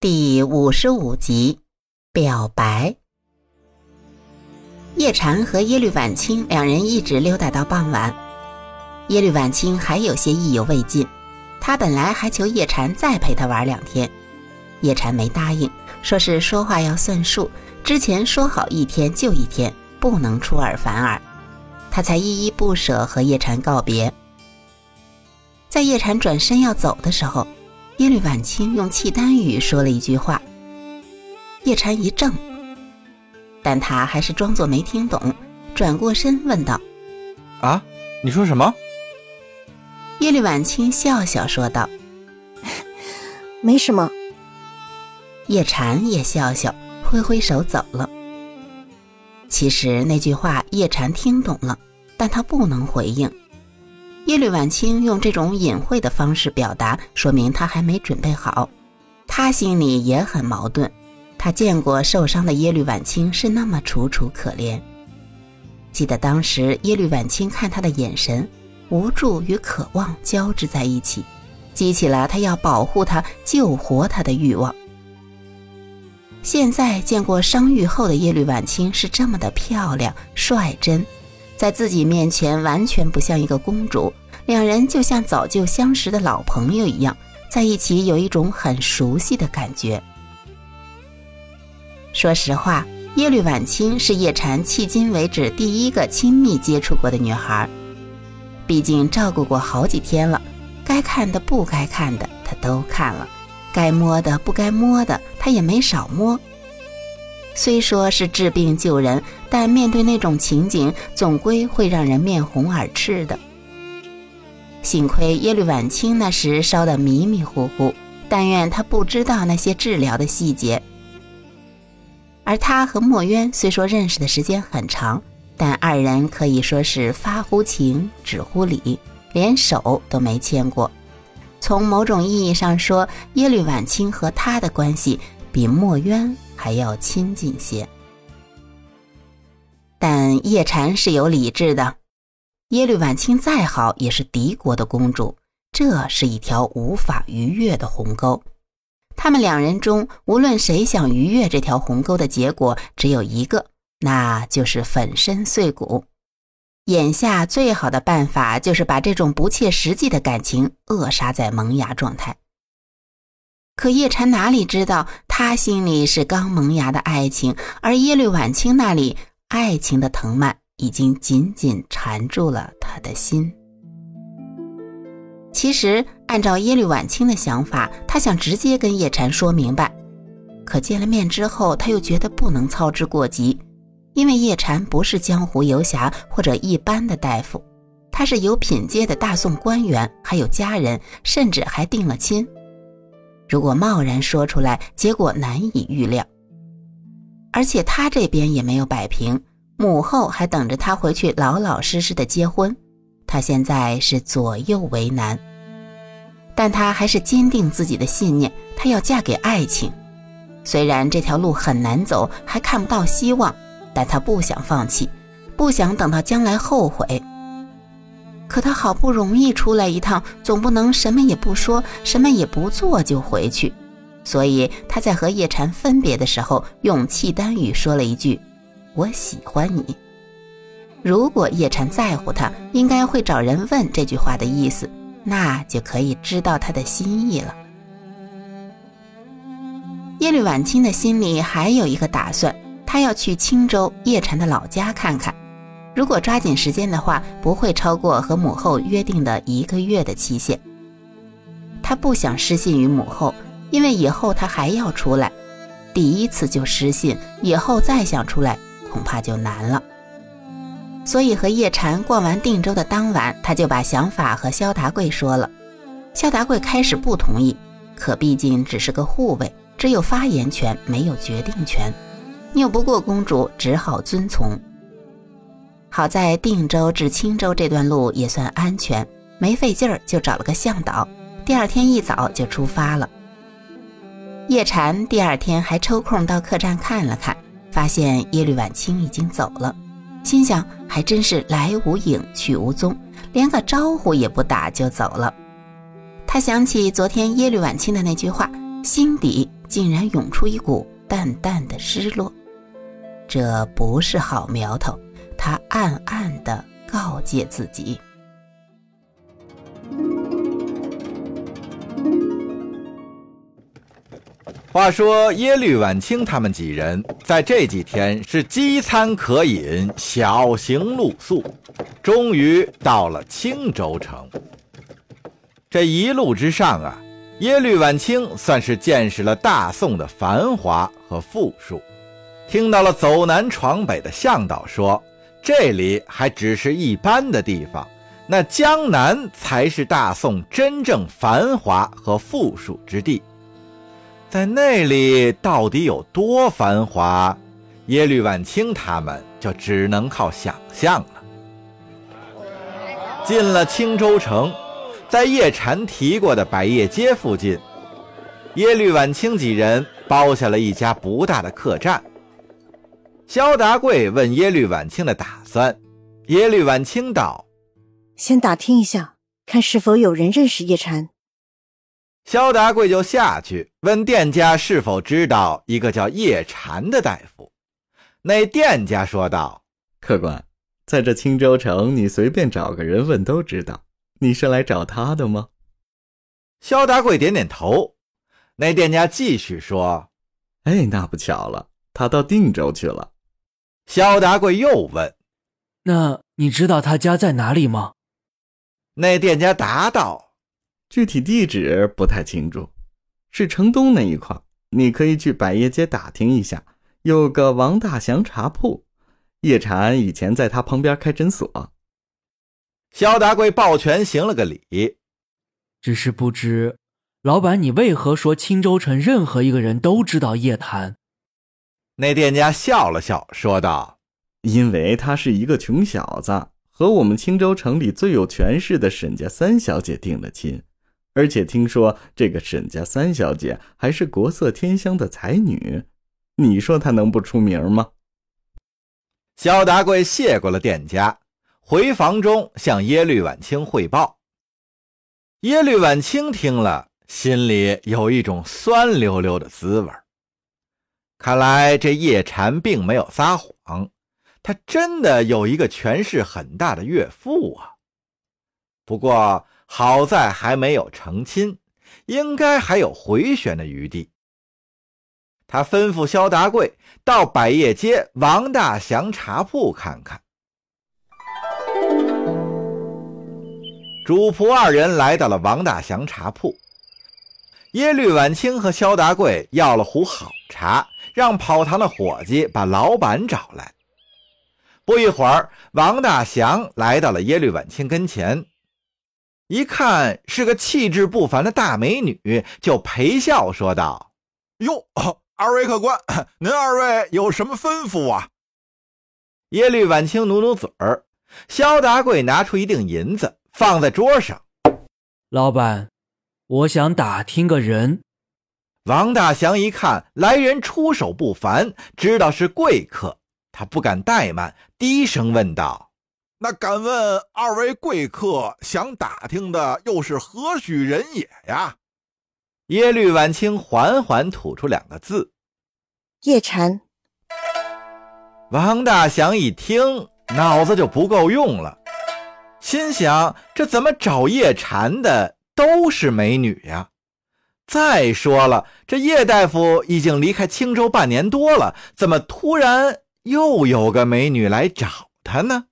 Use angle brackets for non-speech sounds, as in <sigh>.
第五十五集，表白。叶禅和耶律婉清两人一直溜达到傍晚。耶律婉清还有些意犹未尽，他本来还求叶禅再陪他玩两天，叶禅没答应，说是说话要算数，之前说好一天就一天，不能出尔反尔，他才依依不舍和叶禅告别。在叶禅转身要走的时候。耶律婉清用契丹语说了一句话，叶禅一怔，但他还是装作没听懂，转过身问道：“啊，你说什么？”耶律婉清笑笑说道：“ <laughs> 没什么。”叶禅也笑笑，挥挥手走了。其实那句话叶禅听懂了，但他不能回应。耶律婉清用这种隐晦的方式表达，说明他还没准备好。他心里也很矛盾。他见过受伤的耶律婉清是那么楚楚可怜。记得当时耶律婉清看他的眼神，无助与渴望交织在一起，激起了他要保护他、救活他的欲望。现在见过伤愈后的耶律婉清是这么的漂亮、率真。在自己面前完全不像一个公主，两人就像早就相识的老朋友一样，在一起有一种很熟悉的感觉。说实话，耶律婉清是叶禅迄今为止第一个亲密接触过的女孩，毕竟照顾过好几天了，该看的不该看的他都看了，该摸的不该摸的他也没少摸。虽说是治病救人，但面对那种情景，总归会让人面红耳赤的。幸亏耶律婉清那时烧得迷迷糊糊，但愿他不知道那些治疗的细节。而他和墨渊虽说认识的时间很长，但二人可以说是发乎情，止乎礼，连手都没牵过。从某种意义上说，耶律婉清和他的关系比墨渊。还要亲近些，但叶禅是有理智的。耶律婉清再好，也是敌国的公主，这是一条无法逾越的鸿沟。他们两人中，无论谁想逾越这条鸿沟的结果，只有一个，那就是粉身碎骨。眼下最好的办法，就是把这种不切实际的感情扼杀在萌芽状态。可叶禅哪里知道，他心里是刚萌芽的爱情，而耶律婉清那里，爱情的藤蔓已经紧紧缠住了他的心。其实，按照耶律婉清的想法，他想直接跟叶禅说明白。可见了面之后，他又觉得不能操之过急，因为叶禅不是江湖游侠或者一般的大夫，他是有品阶的大宋官员，还有家人，甚至还定了亲。如果贸然说出来，结果难以预料。而且他这边也没有摆平，母后还等着他回去老老实实的结婚。他现在是左右为难，但他还是坚定自己的信念，他要嫁给爱情。虽然这条路很难走，还看不到希望，但他不想放弃，不想等到将来后悔。可他好不容易出来一趟，总不能什么也不说，什么也不做就回去。所以他在和叶禅分别的时候，用契丹语说了一句：“我喜欢你。”如果叶禅在乎他，应该会找人问这句话的意思，那就可以知道他的心意了。耶律婉清的心里还有一个打算，他要去青州叶禅的老家看看。如果抓紧时间的话，不会超过和母后约定的一个月的期限。他不想失信于母后，因为以后他还要出来，第一次就失信，以后再想出来恐怕就难了。所以和叶禅逛完定州的当晚，他就把想法和萧达贵说了。萧达贵开始不同意，可毕竟只是个护卫，只有发言权，没有决定权。拗不过公主，只好遵从。好在定州至青州这段路也算安全，没费劲儿就找了个向导。第二天一早就出发了。叶禅第二天还抽空到客栈看了看，发现耶律婉清已经走了，心想还真是来无影去无踪，连个招呼也不打就走了。他想起昨天耶律婉清的那句话，心底竟然涌出一股淡淡的失落。这不是好苗头，他暗暗地告诫自己。话说耶律晚清他们几人在这几天是饥餐渴饮，小行露宿，终于到了青州城。这一路之上啊，耶律晚清算是见识了大宋的繁华和富庶，听到了走南闯北的向导说，这里还只是一般的地方，那江南才是大宋真正繁华和富庶之地。在那里到底有多繁华？耶律晚清他们就只能靠想象了。进了青州城，在叶禅提过的百业街附近，耶律晚清几人包下了一家不大的客栈。萧达贵问耶律晚清的打算，耶律晚清道：“先打听一下，看是否有人认识叶禅。”萧达贵就下去问店家是否知道一个叫叶禅的大夫。那店家说道：“客官，在这青州城，你随便找个人问都知道。你是来找他的吗？”萧达贵点点头。那店家继续说：“哎，那不巧了，他到定州去了。”萧达贵又问：“那你知道他家在哪里吗？”那店家答道。具体地址不太清楚，是城东那一块。你可以去百业街打听一下，有个王大祥茶铺，叶禅以前在他旁边开诊所。肖达贵抱拳行了个礼，只是不知老板你为何说青州城任何一个人都知道叶檀？那店家笑了笑，说道：“因为他是一个穷小子，和我们青州城里最有权势的沈家三小姐定了亲。”而且听说这个沈家三小姐还是国色天香的才女，你说她能不出名吗？肖达贵谢过了店家，回房中向耶律晚清汇报。耶律晚清听了，心里有一种酸溜溜的滋味看来这叶禅并没有撒谎，他真的有一个权势很大的岳父啊。不过。好在还没有成亲，应该还有回旋的余地。他吩咐肖达贵到百业街王大祥茶铺看看。主仆二人来到了王大祥茶铺，耶律晚清和肖达贵要了壶好茶，让跑堂的伙计把老板找来。不一会儿，王大祥来到了耶律晚清跟前。一看是个气质不凡的大美女，就陪笑说道：“哟，二位客官，您二位有什么吩咐啊？”耶律晚清努努嘴儿，萧达贵拿出一锭银子放在桌上：“老板，我想打听个人。”王大祥一看来人出手不凡，知道是贵客，他不敢怠慢，低声问道。那敢问二位贵客想打听的又是何许人也呀？耶律晚清缓缓吐出两个字：“叶禅。”王大祥一听，脑子就不够用了，心想：这怎么找叶禅的都是美女呀？再说了，这叶大夫已经离开青州半年多了，怎么突然又有个美女来找他呢？